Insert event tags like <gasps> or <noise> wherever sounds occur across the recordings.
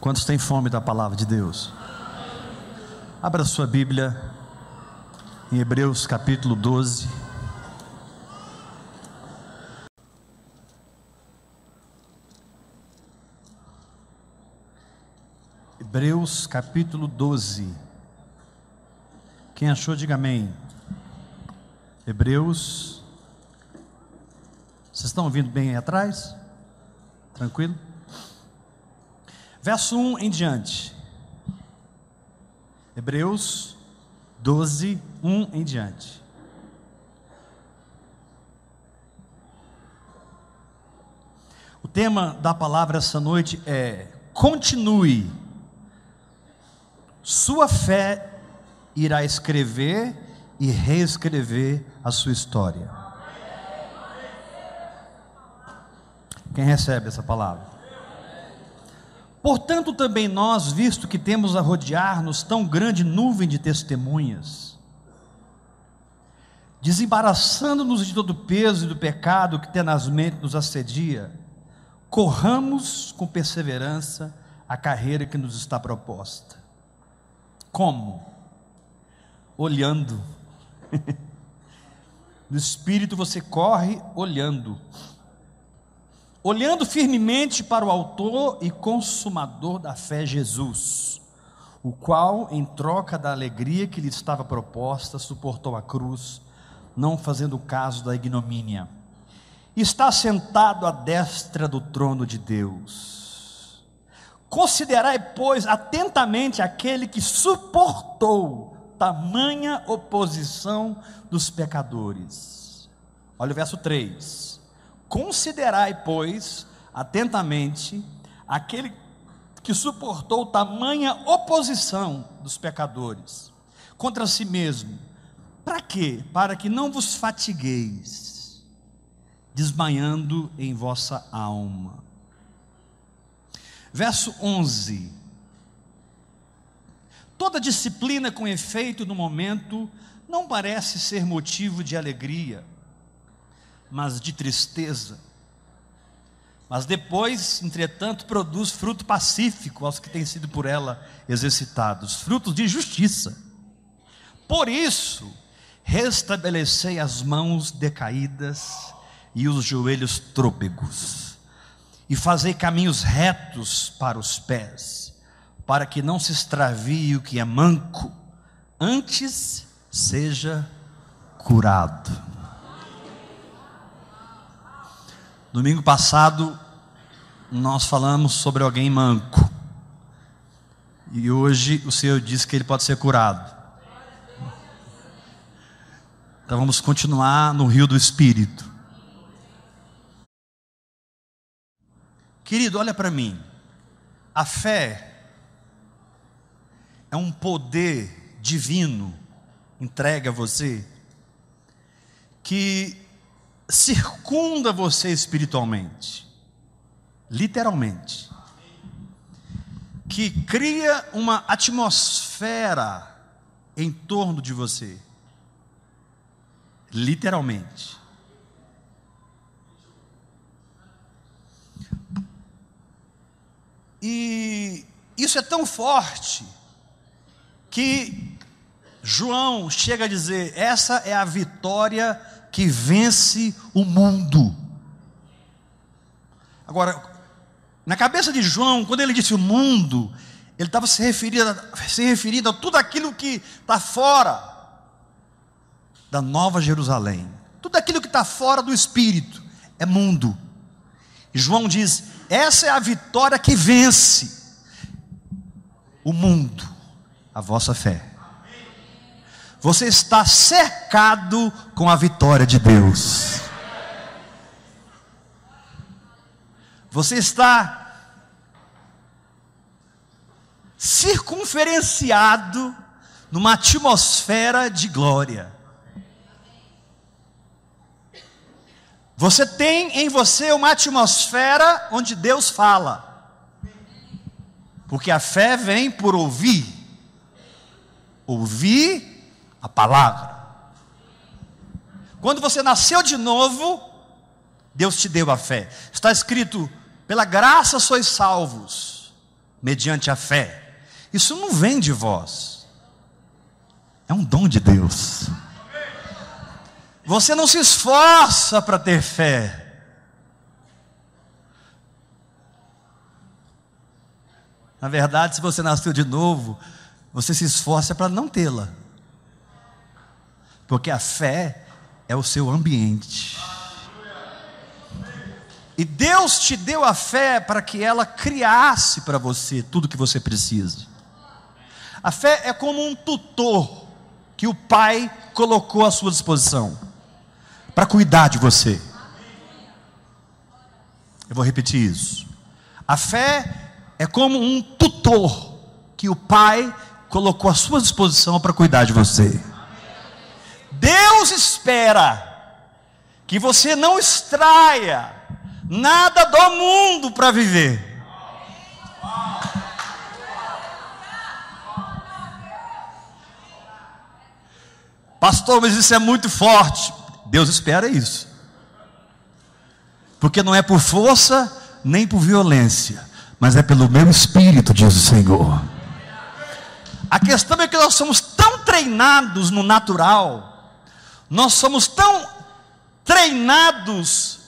Quantos têm fome da palavra de Deus? Abra sua Bíblia em Hebreus capítulo 12. Hebreus capítulo 12. Quem achou, diga amém. Hebreus. Vocês estão ouvindo bem aí atrás? Tranquilo? Verso 1 em diante. Hebreus 12, 1 em diante. O tema da palavra essa noite é: continue. Sua fé irá escrever e reescrever a sua história. Quem recebe essa palavra? Portanto, também nós, visto que temos a rodear-nos tão grande nuvem de testemunhas, desembaraçando-nos de todo o peso e do pecado que tenazmente nos assedia, corramos com perseverança a carreira que nos está proposta. Como? Olhando. <laughs> no espírito você corre olhando olhando firmemente para o Autor e Consumador da fé, Jesus, o qual, em troca da alegria que lhe estava proposta, suportou a cruz, não fazendo caso da ignomínia. Está sentado à destra do trono de Deus. Considerai, pois, atentamente aquele que suportou tamanha oposição dos pecadores. Olha o verso 3 Considerai, pois, atentamente aquele que suportou tamanha oposição dos pecadores contra si mesmo. Para quê? Para que não vos fatigueis, desmanhando em vossa alma. Verso 11. Toda disciplina com efeito no momento não parece ser motivo de alegria mas de tristeza. Mas depois, entretanto, produz fruto pacífico aos que têm sido por ela exercitados, frutos de justiça. Por isso, restabelecei as mãos decaídas e os joelhos trôpegos, e fazei caminhos retos para os pés, para que não se extravie o que é manco, antes seja curado. Domingo passado, nós falamos sobre alguém manco. E hoje o Senhor disse que ele pode ser curado. Então vamos continuar no rio do Espírito. Querido, olha para mim. A fé é um poder divino entregue a você que circunda você espiritualmente, literalmente, que cria uma atmosfera em torno de você, literalmente. E isso é tão forte que João chega a dizer: essa é a vitória que vence o mundo. Agora, na cabeça de João, quando ele disse o mundo, ele estava se referindo, se referindo a tudo aquilo que está fora da Nova Jerusalém, tudo aquilo que está fora do Espírito, é mundo. E João diz: essa é a vitória que vence o mundo, a vossa fé você está cercado com a vitória de Deus. Você está circunferenciado numa atmosfera de glória. Você tem em você uma atmosfera onde Deus fala. Porque a fé vem por ouvir. Ouvir a palavra. Quando você nasceu de novo, Deus te deu a fé. Está escrito: pela graça sois salvos, mediante a fé. Isso não vem de vós, é um dom de Deus. Você não se esforça para ter fé. Na verdade, se você nasceu de novo, você se esforça para não tê-la. Porque a fé é o seu ambiente. E Deus te deu a fé para que ela criasse para você tudo que você precisa. A fé é como um tutor que o Pai colocou à sua disposição para cuidar de você. Eu vou repetir isso. A fé é como um tutor que o Pai colocou à sua disposição para cuidar de você. Deus espera que você não extraia nada do mundo para viver. Pastor, mas isso é muito forte. Deus espera isso. Porque não é por força nem por violência, mas é pelo meu espírito, diz o Senhor. A questão é que nós somos tão treinados no natural, nós somos tão treinados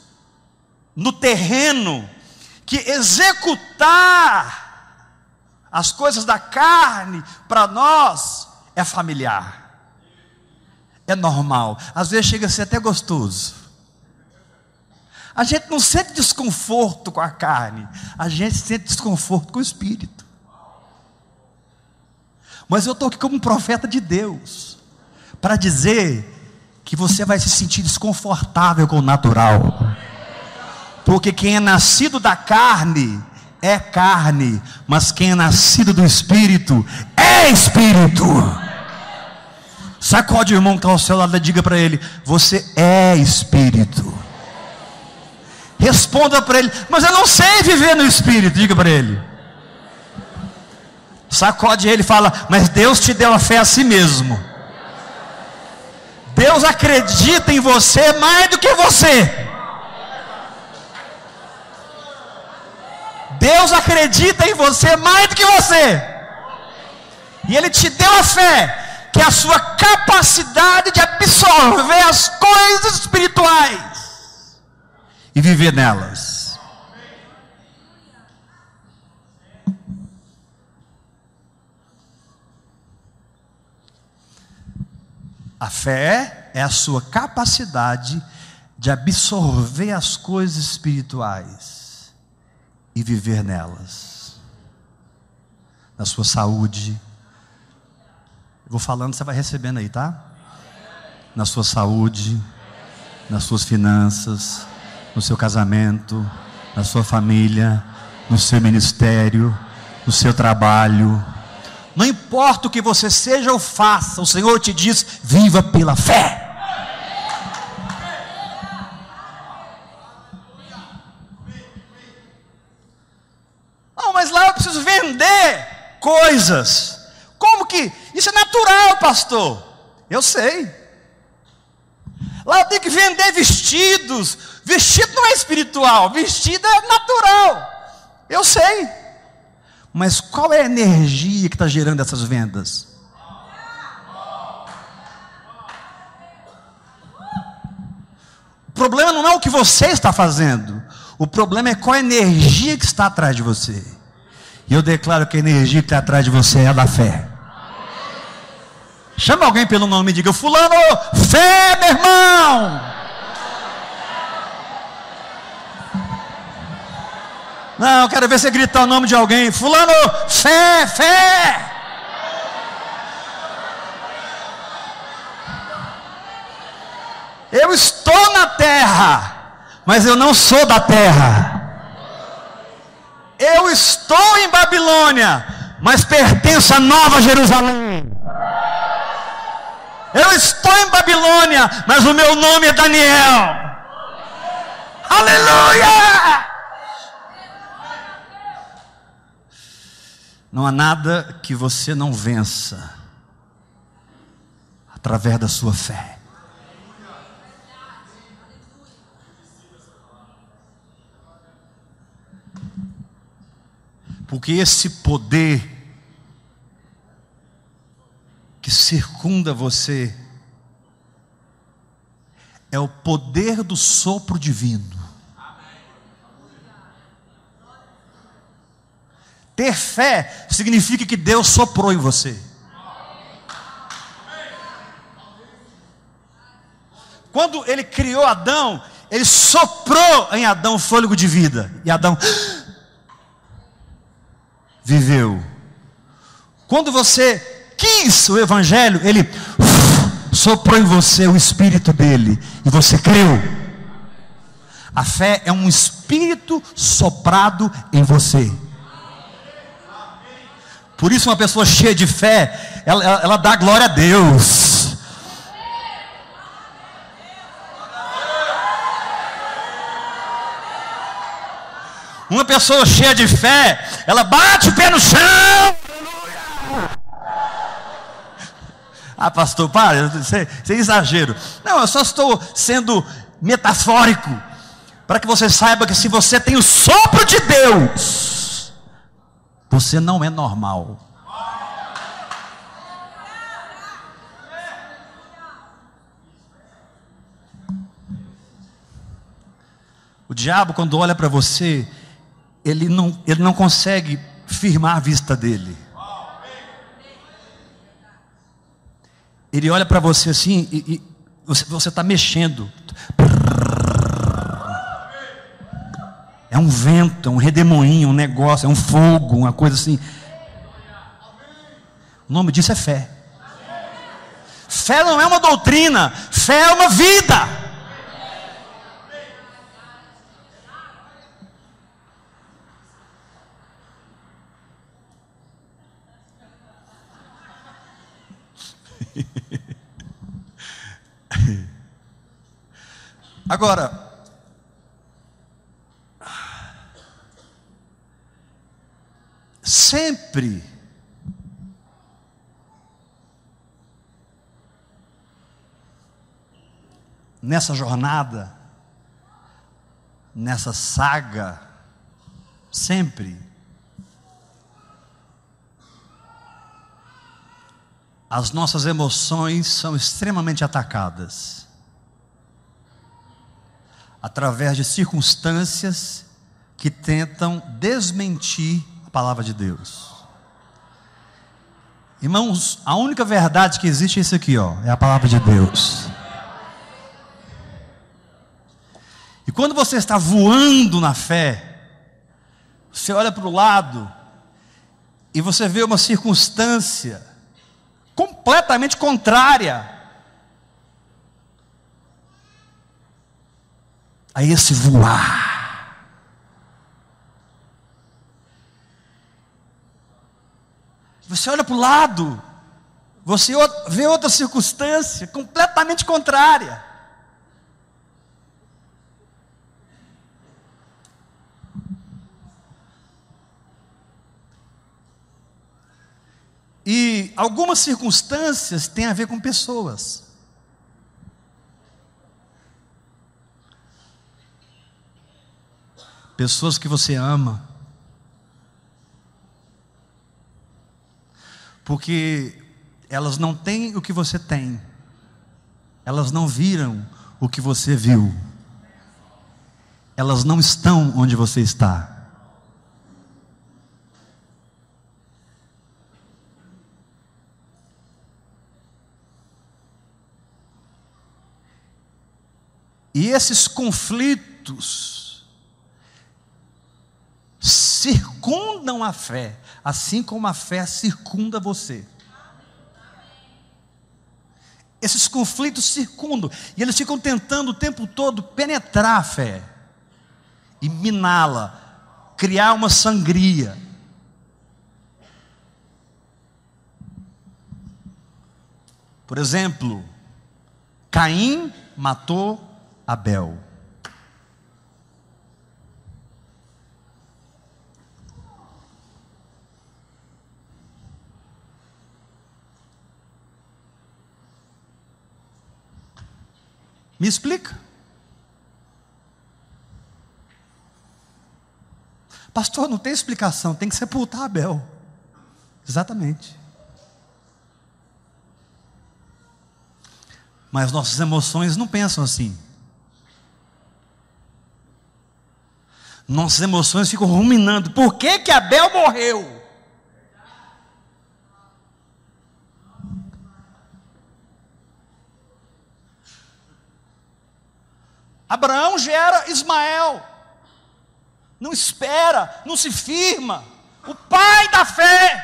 no terreno, que executar as coisas da carne para nós é familiar, é normal, às vezes chega a ser até gostoso. A gente não sente desconforto com a carne, a gente sente desconforto com o espírito. Mas eu estou aqui como um profeta de Deus, para dizer que você vai se sentir desconfortável com o natural, porque quem é nascido da carne é carne, mas quem é nascido do espírito é espírito. Sacode o irmão que está ao seu lado e diga para ele: Você é espírito. Responda para ele, mas eu não sei viver no espírito. Diga para ele. Sacode ele e fala, mas Deus te deu a fé a si mesmo. Deus acredita em você mais do que você. Deus acredita em você mais do que você. E Ele te deu a fé, que é a sua capacidade de absorver as coisas espirituais e viver nelas. A fé é a sua capacidade de absorver as coisas espirituais e viver nelas. Na sua saúde. Eu vou falando, você vai recebendo aí, tá? Na sua saúde, nas suas finanças, no seu casamento, na sua família, no seu ministério, no seu trabalho. Não importa o que você seja ou faça, o Senhor te diz: viva pela fé. Não, mas lá eu preciso vender coisas. Como que? Isso é natural, pastor. Eu sei. Lá eu tenho que vender vestidos. Vestido não é espiritual, vestido é natural. Eu sei. Mas qual é a energia que está gerando essas vendas? O problema não é o que você está fazendo. O problema é qual a energia que está atrás de você. E eu declaro que a energia que está atrás de você é a da fé. Chama alguém pelo nome e diga: Fulano, fé, meu irmão. Não, eu quero ver você gritar o nome de alguém. Fulano, fé, fé. Eu estou na terra, mas eu não sou da terra. Eu estou em Babilônia, mas pertenço a Nova Jerusalém. Eu estou em Babilônia, mas o meu nome é Daniel. Aleluia! Não há nada que você não vença através da sua fé. Porque esse poder que circunda você é o poder do sopro divino. Ter fé significa que Deus soprou em você. Quando ele criou Adão, ele soprou em Adão fôlego de vida. E Adão <gasps> viveu. Quando você quis o Evangelho, ele <gasps> soprou em você o Espírito dele. E você creu. A fé é um Espírito soprado em você. Por isso, uma pessoa cheia de fé, ela, ela, ela dá glória a Deus. Uma pessoa cheia de fé, ela bate o pé no chão. Ah, pastor, para, isso é, isso é exagero. Não, eu só estou sendo metafórico. Para que você saiba que se você tem o sopro de Deus, você não é normal. O diabo, quando olha para você, ele não, ele não consegue firmar a vista dele. Ele olha para você assim e, e você está mexendo. É um vento, é um redemoinho, um negócio, é um fogo, uma coisa assim. O nome disso é fé. Fé não é uma doutrina, fé é uma vida. <laughs> Agora, sempre. Nessa jornada, nessa saga, sempre. As nossas emoções são extremamente atacadas através de circunstâncias que tentam desmentir palavra de Deus. Irmãos, a única verdade que existe é isso aqui, ó, é a palavra de Deus. E quando você está voando na fé, você olha para o lado e você vê uma circunstância completamente contrária a esse voar. Você olha para o lado, você vê outra circunstância completamente contrária. E algumas circunstâncias têm a ver com pessoas. Pessoas que você ama. Porque elas não têm o que você tem. Elas não viram o que você viu. Elas não estão onde você está. E esses conflitos circundam a fé, assim como a fé circunda você. Esses conflitos circundam, e eles ficam tentando o tempo todo penetrar a fé e miná-la, criar uma sangria. Por exemplo, Caim matou Abel. Me explica. Pastor, não tem explicação, tem que sepultar Abel. Exatamente. Mas nossas emoções não pensam assim. Nossas emoções ficam ruminando. Por que, que Abel morreu? Abraão gera Ismael. Não espera, não se firma. O pai da fé.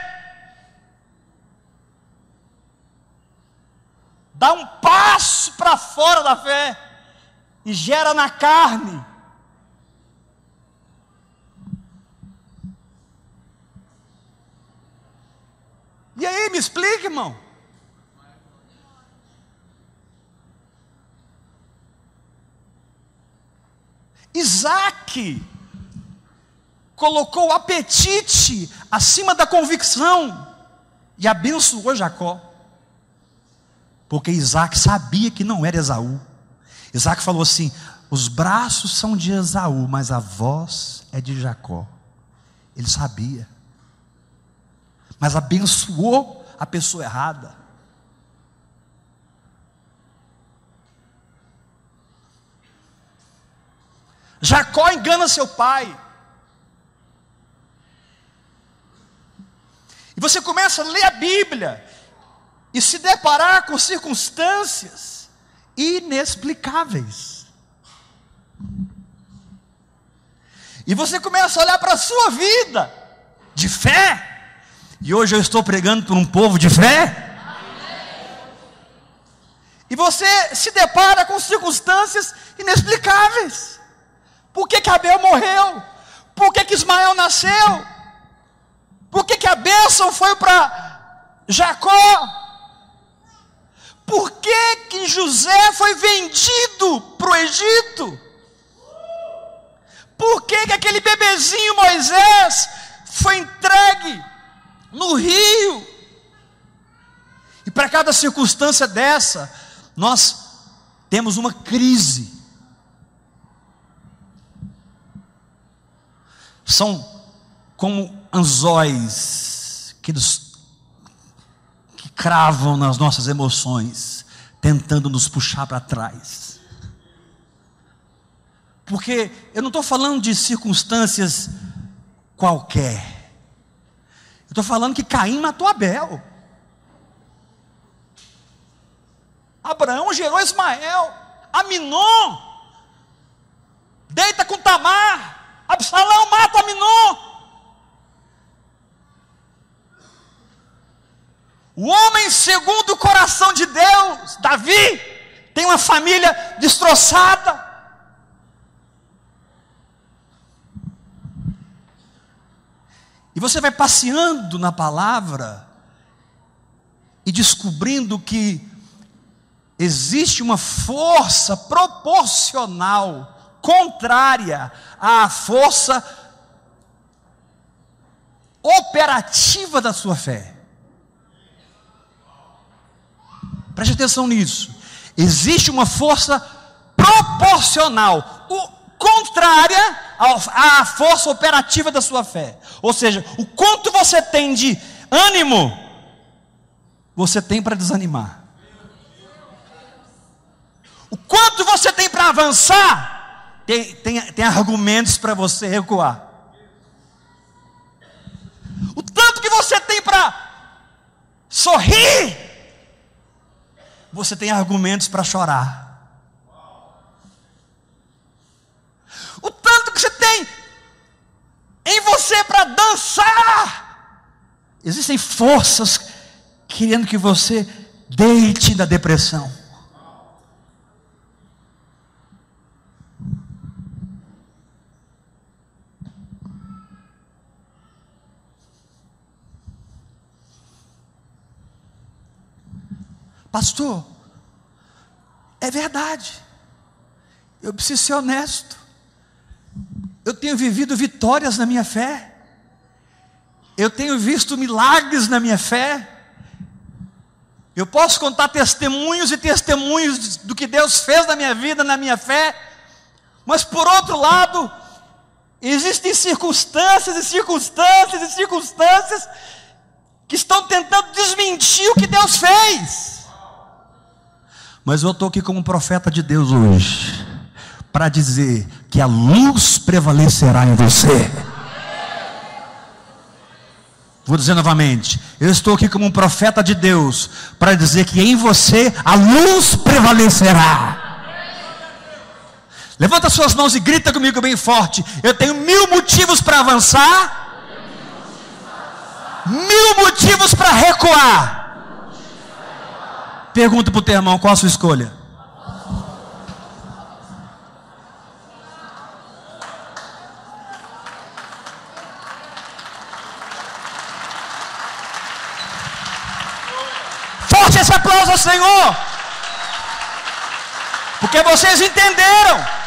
Dá um passo para fora da fé e gera na carne. E aí, me explica, irmão. Isaac colocou o apetite acima da convicção e abençoou Jacó. Porque Isaac sabia que não era Esaú. Isaac falou assim: os braços são de Esaú, mas a voz é de Jacó. Ele sabia. Mas abençoou a pessoa errada. Jacó engana seu pai. E você começa a ler a Bíblia e se deparar com circunstâncias inexplicáveis. E você começa a olhar para a sua vida de fé. E hoje eu estou pregando para um povo de fé. E você se depara com circunstâncias inexplicáveis. Abel morreu? Por que, que Ismael nasceu? Por que, que a bênção foi para Jacó? Por que, que José foi vendido para o Egito? Por que, que aquele bebezinho Moisés foi entregue no rio? E para cada circunstância dessa, nós temos uma crise são como anzóis que, nos, que cravam nas nossas emoções, tentando nos puxar para trás. Porque eu não estou falando de circunstâncias qualquer. Eu estou falando que Caim matou Abel. Abraão gerou Ismael. Aminon deita com Tamar. Absalão mata Aminon. O homem segundo o coração de Deus, Davi, tem uma família destroçada. E você vai passeando na palavra e descobrindo que existe uma força proporcional contrária à força operativa da sua fé. Preste atenção nisso. Existe uma força proporcional, o, contrária à força operativa da sua fé. Ou seja, o quanto você tem de ânimo, você tem para desanimar. O quanto você tem para avançar, tem, tem, tem argumentos para você recuar. O tanto que você tem para sorrir, você tem argumentos para chorar. O tanto que você tem em você para dançar, existem forças querendo que você deite na depressão. Pastor, é verdade. Eu preciso ser honesto. Eu tenho vivido vitórias na minha fé. Eu tenho visto milagres na minha fé. Eu posso contar testemunhos e testemunhos do que Deus fez na minha vida, na minha fé. Mas por outro lado, Existem circunstâncias e circunstâncias e circunstâncias que estão tentando desmentir o que Deus fez. Mas eu estou aqui como profeta de Deus hoje, para dizer que a luz prevalecerá em você. Vou dizer novamente, eu estou aqui como um profeta de Deus, para dizer que em você a luz prevalecerá. Levanta suas mãos e grita comigo bem forte. Eu tenho mil motivos para avançar, mil motivos para recuar. Pergunta para o teu irmão: qual a sua escolha? Forte esse aplauso ao Senhor, porque vocês entenderam.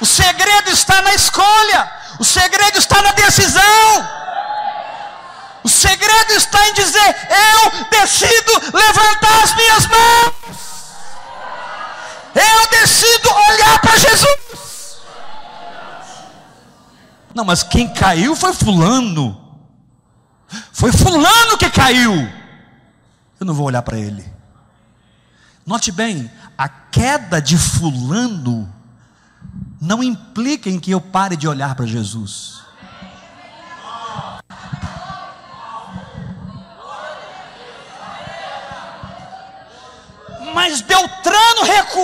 O segredo está na escolha, o segredo está na decisão. Segredo está em dizer: eu decido levantar as minhas mãos. Eu decido olhar para Jesus. Não, mas quem caiu foi Fulano. Foi Fulano que caiu. Eu não vou olhar para ele. Note bem, a queda de Fulano não implica em que eu pare de olhar para Jesus.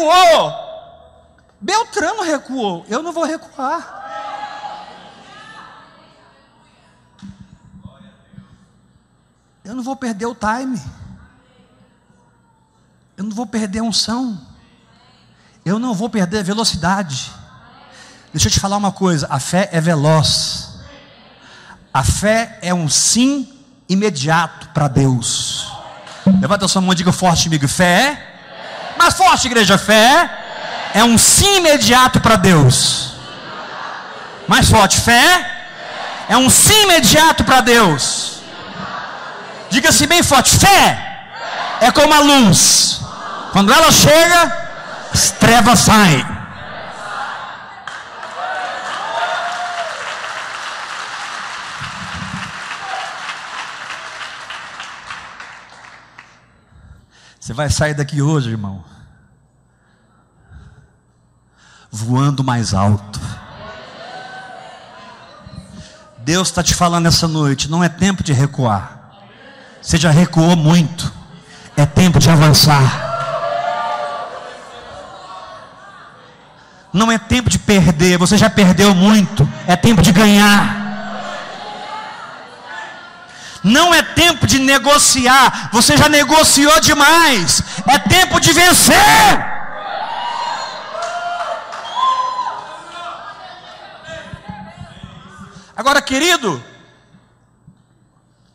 Recuou. Beltrano recuou. Eu não vou recuar. Eu não vou perder o time. Eu não vou perder a unção. Eu não vou perder a velocidade. Deixa eu te falar uma coisa: a fé é veloz. A fé é um sim imediato para Deus. Levanta a sua mão e diga forte comigo: fé. Mais forte, igreja: fé. É um sim imediato para Deus. Mais forte: fé. É um sim imediato para Deus. Diga-se bem forte: fé. É como a luz. Quando ela chega, as trevas saem. Você vai sair daqui hoje, irmão, voando mais alto. Deus está te falando essa noite, não é tempo de recuar. Você já recuou muito, é tempo de avançar. Não é tempo de perder, você já perdeu muito, é tempo de ganhar. Não é tempo de negociar, você já negociou demais. É tempo de vencer. Agora, querido,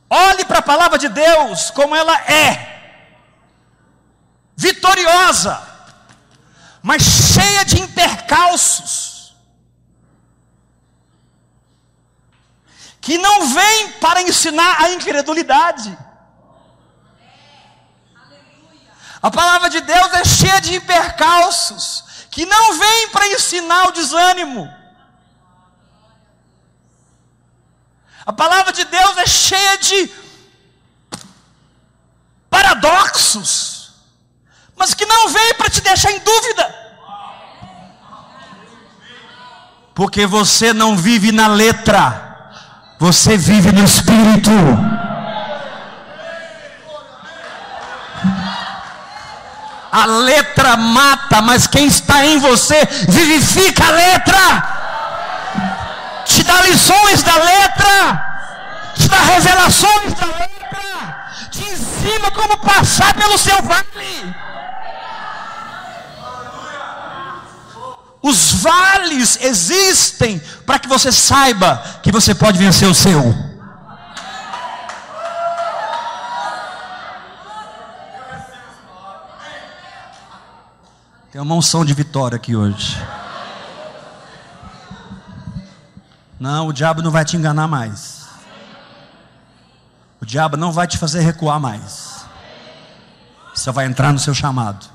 olhe para a palavra de Deus como ela é, vitoriosa, mas cheia de intercalços. que não vem para ensinar a incredulidade. A palavra de Deus é cheia de percalços, que não vem para ensinar o desânimo. A palavra de Deus é cheia de paradoxos, mas que não vem para te deixar em dúvida. Porque você não vive na letra você vive no Espírito. A letra mata, mas quem está em você vivifica a letra. Dá lições da letra, te dá revelações da letra, te ensina como passar pelo seu vale. Os vales existem para que você saiba que você pode vencer o seu. Tem uma unção de vitória aqui hoje. Não, o diabo não vai te enganar mais. O diabo não vai te fazer recuar mais. Você vai entrar no seu chamado.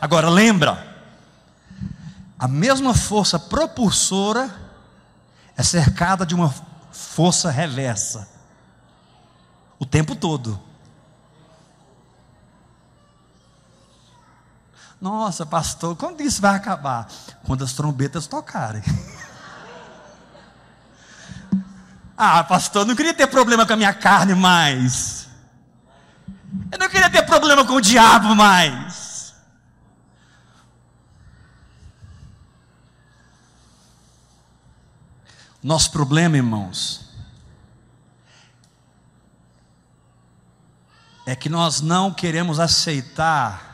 Agora lembra, A mesma força propulsora é cercada de uma força reversa o tempo todo. Nossa, pastor, quando isso vai acabar? Quando as trombetas tocarem. <laughs> ah, pastor, não queria ter problema com a minha carne mais. Eu não queria ter problema com o diabo mais. Nosso problema, irmãos, é que nós não queremos aceitar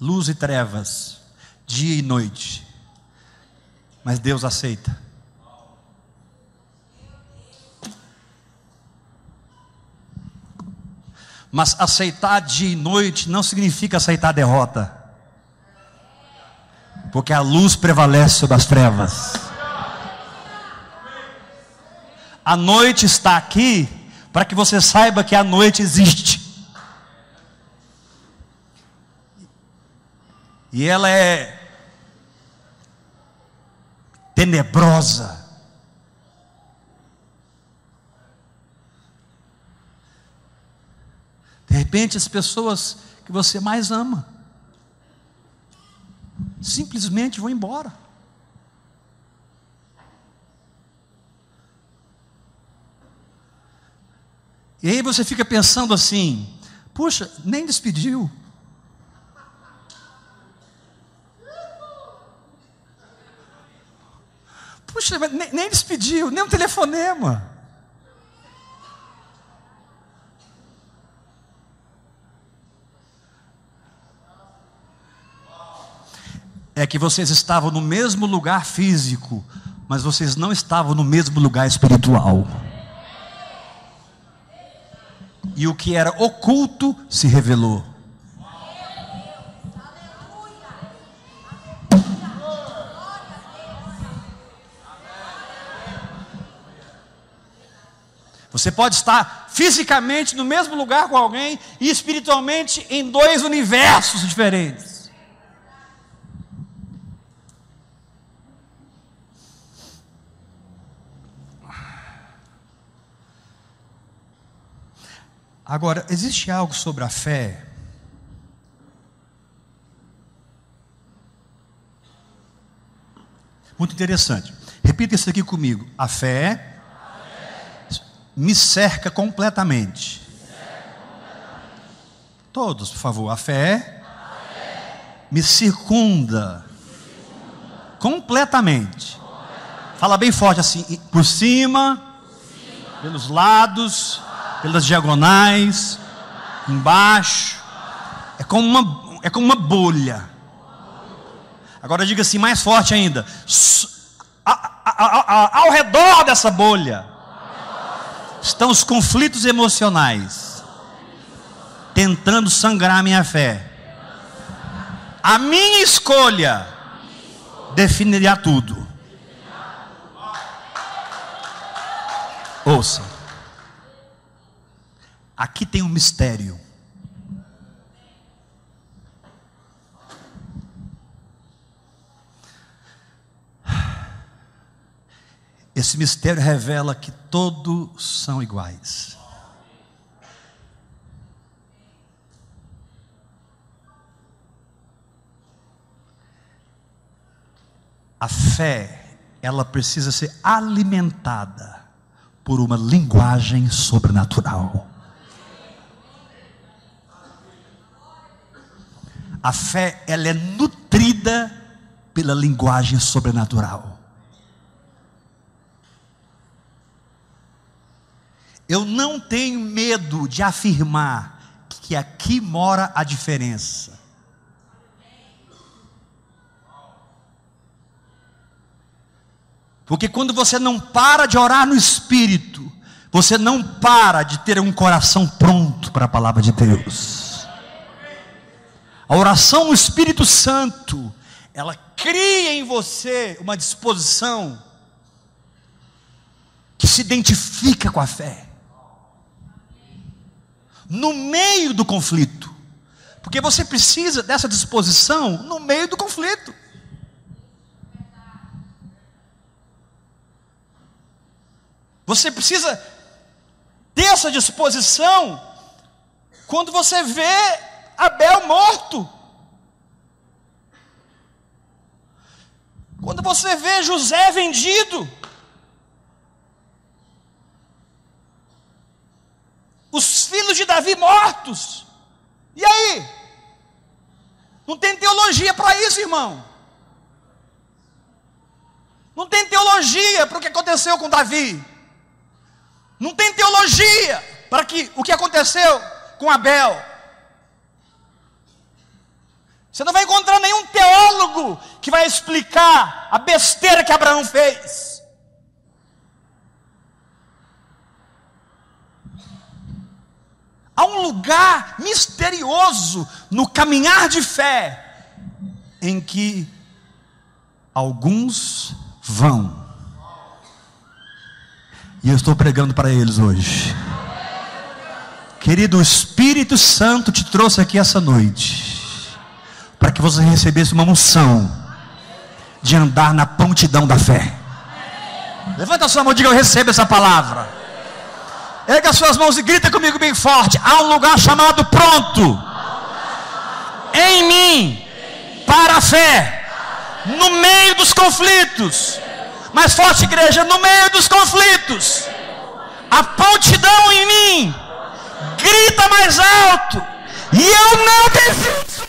luz e trevas, dia e noite. Mas Deus aceita. Mas aceitar dia e noite não significa aceitar derrota. Porque a luz prevalece sobre as trevas. A noite está aqui para que você saiba que a noite existe. E ela é tenebrosa. De repente, as pessoas que você mais ama simplesmente vão embora. E aí você fica pensando assim: puxa, nem despediu. Puxa, nem, nem despediu, nem um telefonema. É que vocês estavam no mesmo lugar físico, mas vocês não estavam no mesmo lugar espiritual. E o que era oculto se revelou. Você pode estar fisicamente no mesmo lugar com alguém e espiritualmente em dois universos diferentes. Agora, existe algo sobre a fé muito interessante. Repita isso aqui comigo. A fé me cerca completamente. Todos, por favor. A fé, me circunda, completamente. Fala bem forte assim, por cima, pelos lados, pelas diagonais, embaixo. É como uma, é como uma bolha. Agora diga assim, mais forte ainda. Ao redor dessa bolha estão os conflitos emocionais tentando sangrar minha fé. A minha escolha definirá tudo. Ouça. Aqui tem um mistério. Esse mistério revela que todos são iguais. A fé, ela precisa ser alimentada por uma linguagem sobrenatural. A fé, ela é nutrida pela linguagem sobrenatural. Eu não tenho medo de afirmar que aqui mora a diferença. Porque quando você não para de orar no Espírito, você não para de ter um coração pronto para a palavra de Deus. A oração no Espírito Santo, ela cria em você uma disposição que se identifica com a fé no meio do conflito. Porque você precisa dessa disposição no meio do conflito. Você precisa dessa disposição quando você vê Abel morto. Quando você vê José vendido. Filhos de Davi mortos. E aí? Não tem teologia para isso, irmão. Não tem teologia para o que aconteceu com Davi. Não tem teologia para que o que aconteceu com Abel. Você não vai encontrar nenhum teólogo que vai explicar a besteira que Abraão fez. Há um lugar misterioso no caminhar de fé em que alguns vão. E eu estou pregando para eles hoje. Querido, o Espírito Santo te trouxe aqui essa noite para que você recebesse uma unção de andar na prontidão da fé. Levanta a sua mão e diga: Eu recebo essa palavra. Erga as suas mãos e grita comigo bem forte. Há um lugar chamado pronto em mim para a fé, no meio dos conflitos. Mais forte, igreja, no meio dos conflitos. A prontidão em mim grita mais alto. E eu não desisto.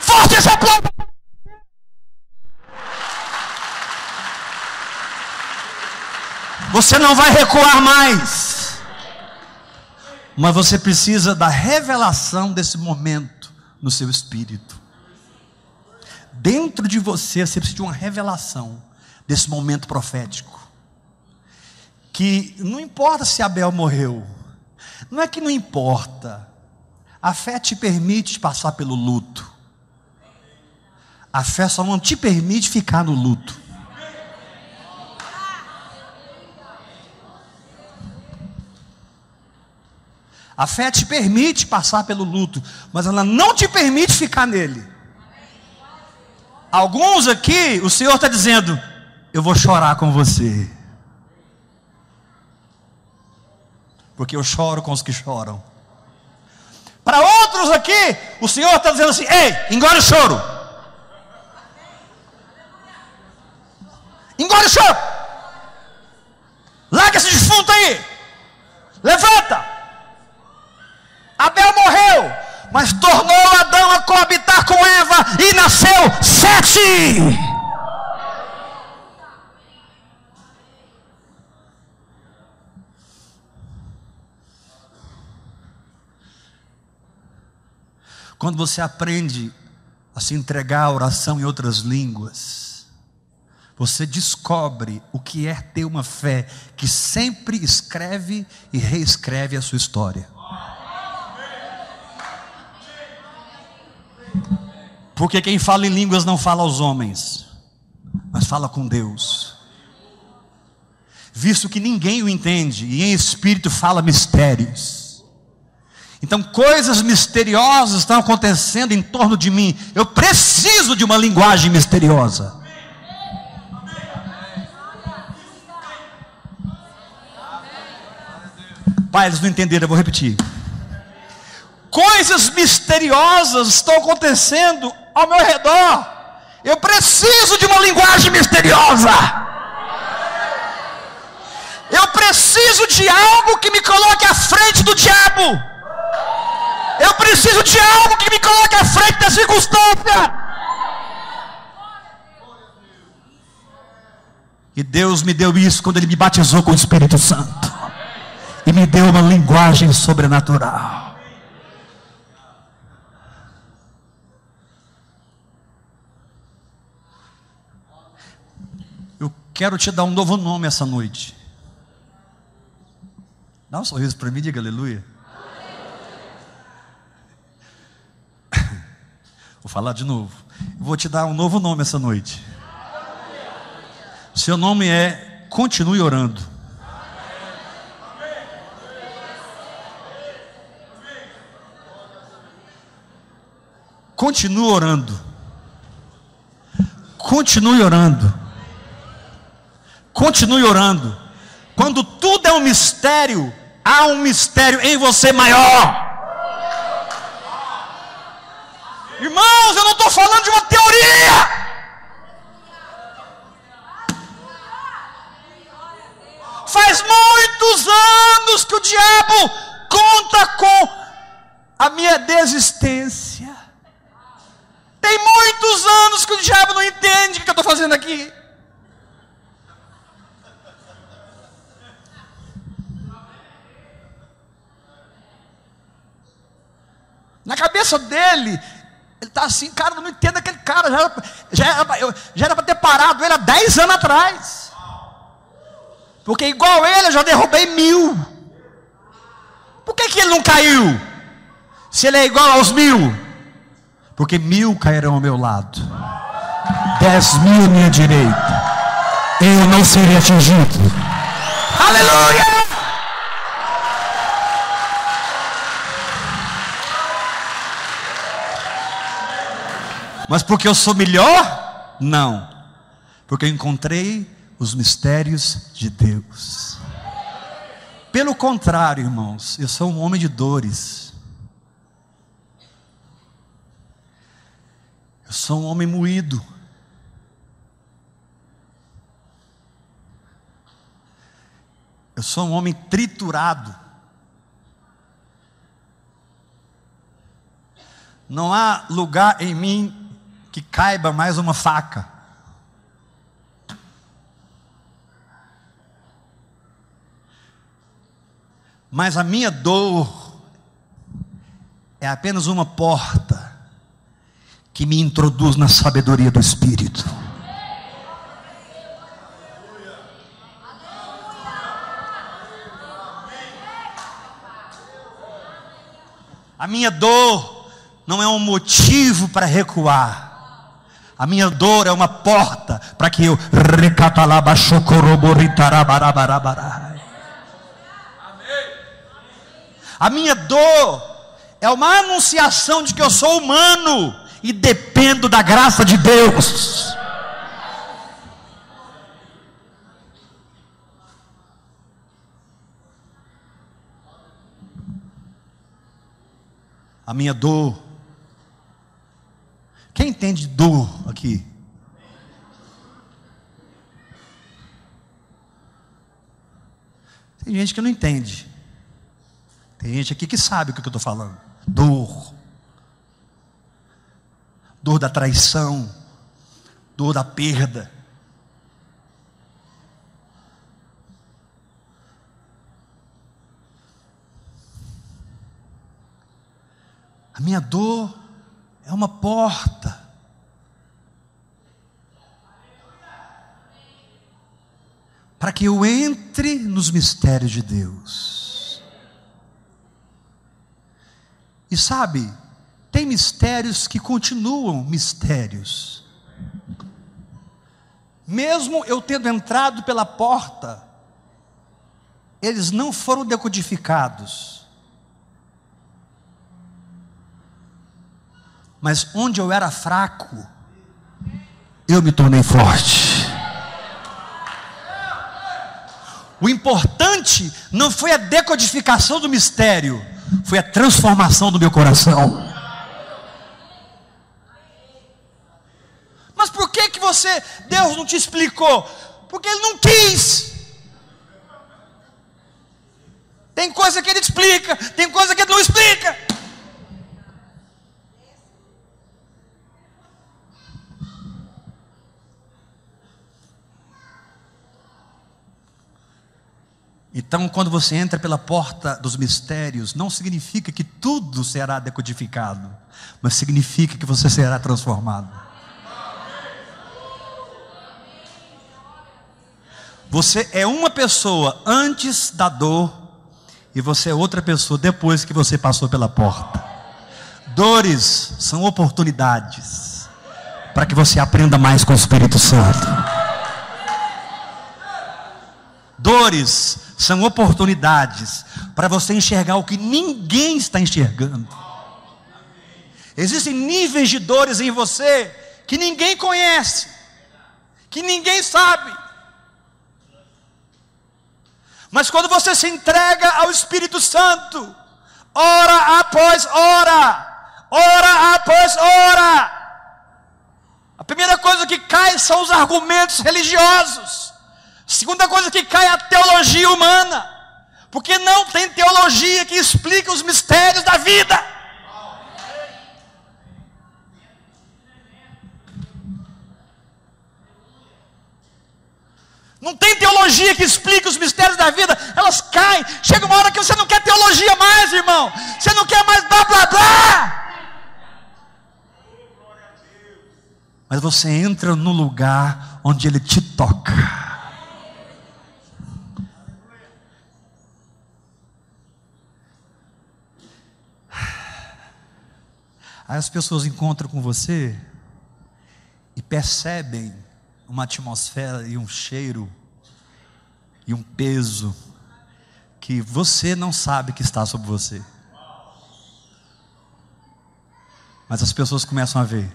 Forte essa planta. Você não vai recuar mais. Mas você precisa da revelação desse momento no seu espírito. Dentro de você, você precisa de uma revelação desse momento profético. Que não importa se Abel morreu, não é que não importa, a fé te permite passar pelo luto, a fé só não te permite ficar no luto. A fé te permite passar pelo luto, mas ela não te permite ficar nele. Alguns aqui, o Senhor está dizendo: Eu vou chorar com você. Porque eu choro com os que choram. Para outros aqui, o Senhor está dizendo assim: Ei, engole o choro. Engole o choro. Larga esse defunto aí. Levanta. Abel morreu, mas tornou Adão a coabitar com Eva e nasceu Sete. Quando você aprende a se entregar à oração em outras línguas, você descobre o que é ter uma fé que sempre escreve e reescreve a sua história. Porque quem fala em línguas não fala aos homens, mas fala com Deus. Visto que ninguém o entende, e em espírito fala mistérios. Então, coisas misteriosas estão acontecendo em torno de mim. Eu preciso de uma linguagem misteriosa. Pai, eles não entenderam, eu vou repetir. Coisas misteriosas estão acontecendo ao meu redor. Eu preciso de uma linguagem misteriosa. Eu preciso de algo que me coloque à frente do diabo. Eu preciso de algo que me coloque à frente da circunstância. E Deus me deu isso quando Ele me batizou com o Espírito Santo. E me deu uma linguagem sobrenatural. Quero te dar um novo nome essa noite. Dá um sorriso para mim, diga aleluia. <laughs> Vou falar de novo. Vou te dar um novo nome essa noite. Seu nome é Continue Orando. Continue orando. Continue orando. Continue orando. Quando tudo é um mistério, há um mistério em você maior. Irmãos, eu não estou falando de uma teoria. Faz muitos anos que o diabo conta com a minha desistência. Tem muitos anos que o diabo não entende o que eu estou fazendo aqui. Na cabeça dele, ele está assim, cara, eu não entendo aquele cara. Já era, já era, para ter parado ele há 10 anos atrás. Porque igual ele, eu já derrubei mil. Por que, que ele não caiu? Se ele é igual aos mil. Porque mil cairão ao meu lado. Dez mil à minha direita. Eu não serei atingido. Aleluia! Mas porque eu sou melhor? Não. Porque eu encontrei os mistérios de Deus. Pelo contrário, irmãos, eu sou um homem de dores. Eu sou um homem moído. Eu sou um homem triturado. Não há lugar em mim que caiba mais uma faca. Mas a minha dor é apenas uma porta que me introduz na sabedoria do Espírito. A minha dor não é um motivo para recuar. A minha dor é uma porta para que eu recatalaba. A minha dor é uma anunciação de que eu sou humano e dependo da graça de Deus. A minha dor. Quem entende dor aqui? Tem gente que não entende. Tem gente aqui que sabe o que eu estou falando. Dor. Dor da traição. Dor da perda. A minha dor é uma porta. Para que eu entre nos mistérios de Deus. E sabe, tem mistérios que continuam mistérios. Mesmo eu tendo entrado pela porta, eles não foram decodificados. Mas onde eu era fraco, eu me tornei forte. O importante não foi a decodificação do mistério, foi a transformação do meu coração. Mas por que que você, Deus não te explicou? Porque Ele não quis. Tem coisa que Ele explica, tem coisa que Ele não explica. Então, quando você entra pela porta dos mistérios, não significa que tudo será decodificado, mas significa que você será transformado. Você é uma pessoa antes da dor, e você é outra pessoa depois que você passou pela porta. Dores são oportunidades para que você aprenda mais com o Espírito Santo. Dores são oportunidades para você enxergar o que ninguém está enxergando. Existem níveis de dores em você que ninguém conhece. que ninguém sabe. Mas quando você se entrega ao Espírito Santo, hora após hora, hora após hora, a primeira coisa que cai são os argumentos religiosos. Segunda coisa que cai é a teologia humana. Porque não tem teologia que explique os mistérios da vida. Não tem teologia que explique os mistérios da vida, elas caem. Chega uma hora que você não quer teologia mais, irmão. Você não quer mais blá blá blá. Mas você entra no lugar onde ele te toca. Aí as pessoas encontram com você e percebem uma atmosfera e um cheiro e um peso que você não sabe que está sobre você. Mas as pessoas começam a ver.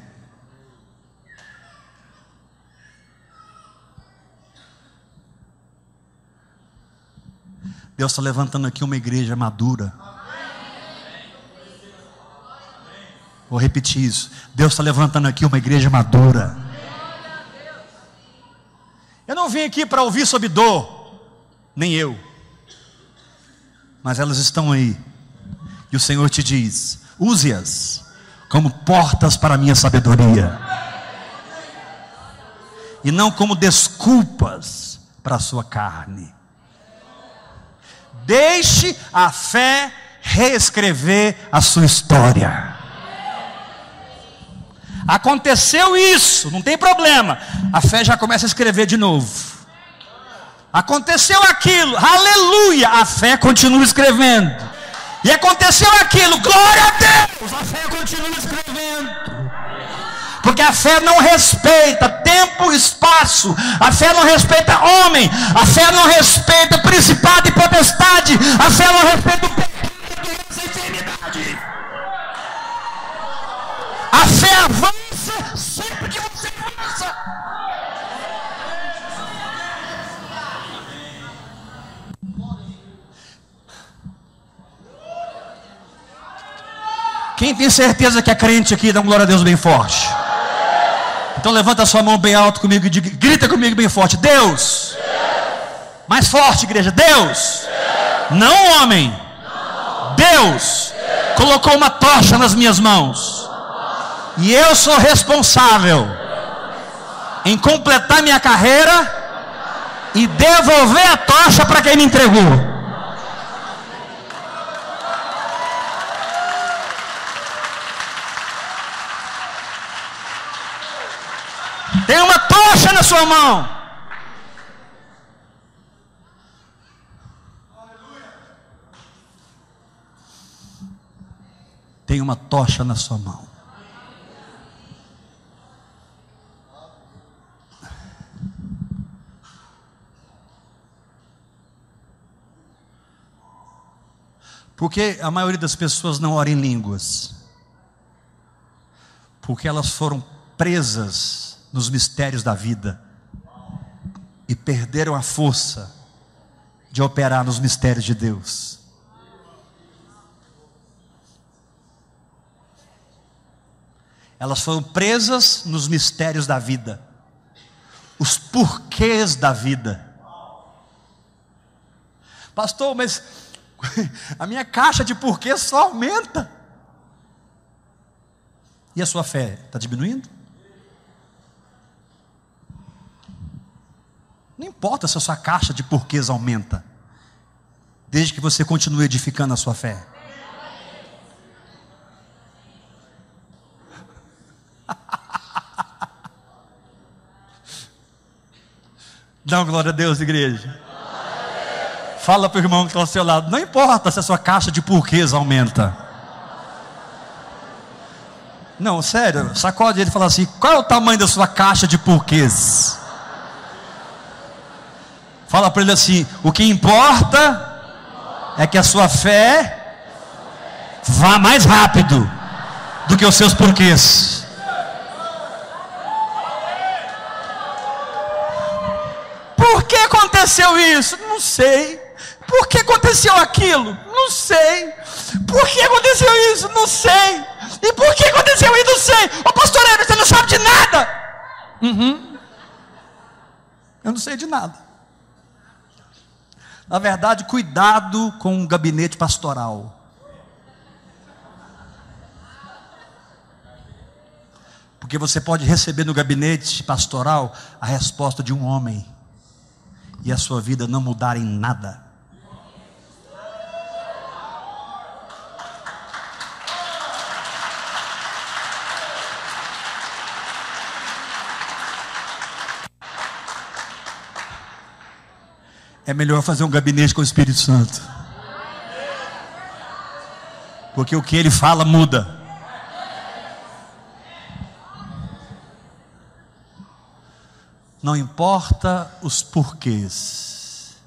Deus está levantando aqui uma igreja madura. Vou repetir isso. Deus está levantando aqui uma igreja madura. Eu não vim aqui para ouvir sobre dor, nem eu. Mas elas estão aí. E o Senhor te diz: use-as como portas para a minha sabedoria. E não como desculpas para a sua carne. Deixe a fé reescrever a sua história. Aconteceu isso, não tem problema. A fé já começa a escrever de novo. Aconteceu aquilo, aleluia, a fé continua escrevendo. E aconteceu aquilo, glória a Deus, a fé continua escrevendo. Porque a fé não respeita tempo e espaço, a fé não respeita homem, a fé não respeita principado e potestade, a fé não respeita o pecado A fé avança sempre que você avança. Quem tem certeza que é crente aqui, dá um glória a Deus bem forte. Então levanta sua mão bem alto comigo e grita comigo bem forte: Deus. Mais forte, igreja: Deus. Não homem. Deus colocou uma tocha nas minhas mãos. E eu sou responsável em completar minha carreira e devolver a tocha para quem me entregou. Tem uma tocha na sua mão. Tem uma tocha na sua mão. Porque a maioria das pessoas não ora em línguas. Porque elas foram presas nos mistérios da vida e perderam a força de operar nos mistérios de Deus. Elas foram presas nos mistérios da vida, os porquês da vida. Pastor, mas <laughs> a minha caixa de porquê só aumenta. E a sua fé está diminuindo? Não importa se a sua caixa de porquês aumenta, desde que você continue edificando a sua fé. <laughs> Dá glória a Deus, igreja. Fala para o irmão que está ao seu lado. Não importa se a sua caixa de porquês aumenta. Não, sério, sacode ele e fala assim: qual é o tamanho da sua caixa de porquês? Fala para ele assim: o que importa é que a sua fé vá mais rápido do que os seus porquês. aconteceu isso? Não sei. Por que aconteceu aquilo? Não sei. Por que aconteceu isso? Não sei. E por que aconteceu isso? Não sei. Ô pastor Emerson, você não sabe de nada. Uhum. Eu não sei de nada. Na verdade, cuidado com o gabinete pastoral. Porque você pode receber no gabinete pastoral a resposta de um homem e a sua vida não mudar em nada. É melhor fazer um gabinete com o Espírito Santo. Porque o que ele fala muda. Não importa os porquês,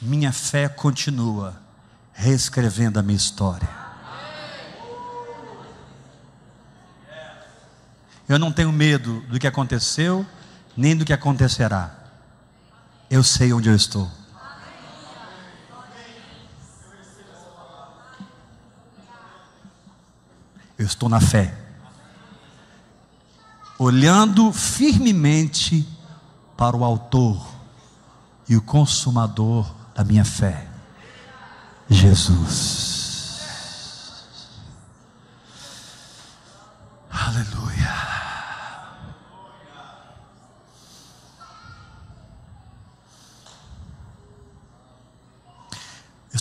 minha fé continua reescrevendo a minha história. Eu não tenho medo do que aconteceu, nem do que acontecerá. Eu sei onde eu estou. Eu estou na fé. Olhando firmemente para o Autor e o Consumador da minha fé, Jesus. Aleluia.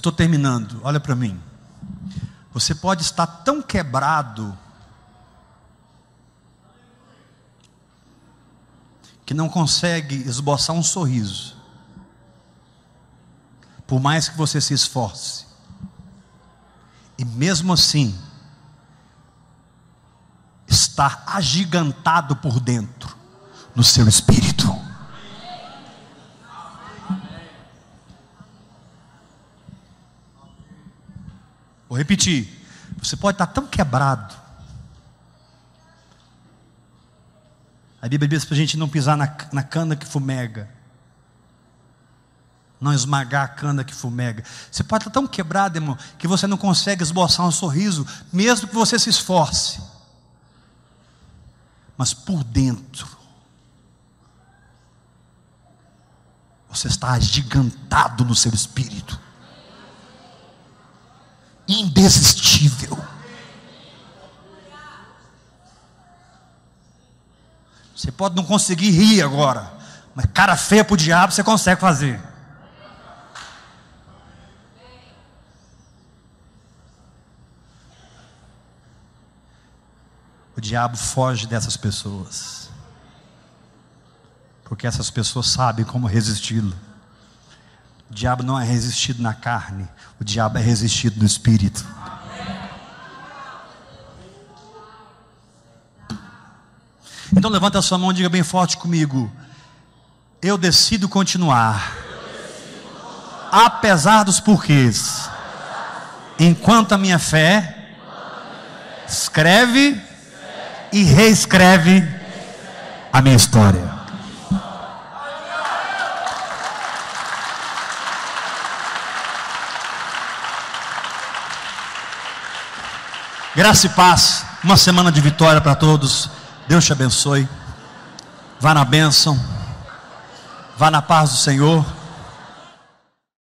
Estou terminando, olha para mim. Você pode estar tão quebrado que não consegue esboçar um sorriso, por mais que você se esforce, e mesmo assim, estar agigantado por dentro, no seu espírito. Vou repetir. Você pode estar tão quebrado. A Bíblia diz para a gente não pisar na, na cana que fumega. Não esmagar a cana que fumega. Você pode estar tão quebrado, irmão, que você não consegue esboçar um sorriso, mesmo que você se esforce. Mas por dentro, você está agigantado no seu espírito indesistível. Você pode não conseguir rir agora, mas cara feia para o diabo você consegue fazer. O diabo foge dessas pessoas, porque essas pessoas sabem como resisti-lo. O diabo não é resistido na carne, o diabo é resistido no espírito. Então levanta a sua mão e diga bem forte comigo. Eu decido continuar. Apesar dos porquês. Enquanto a minha fé escreve e reescreve a minha história. Graça e paz. Uma semana de vitória para todos. Deus te abençoe. Vá na bênção. Vá na paz do Senhor.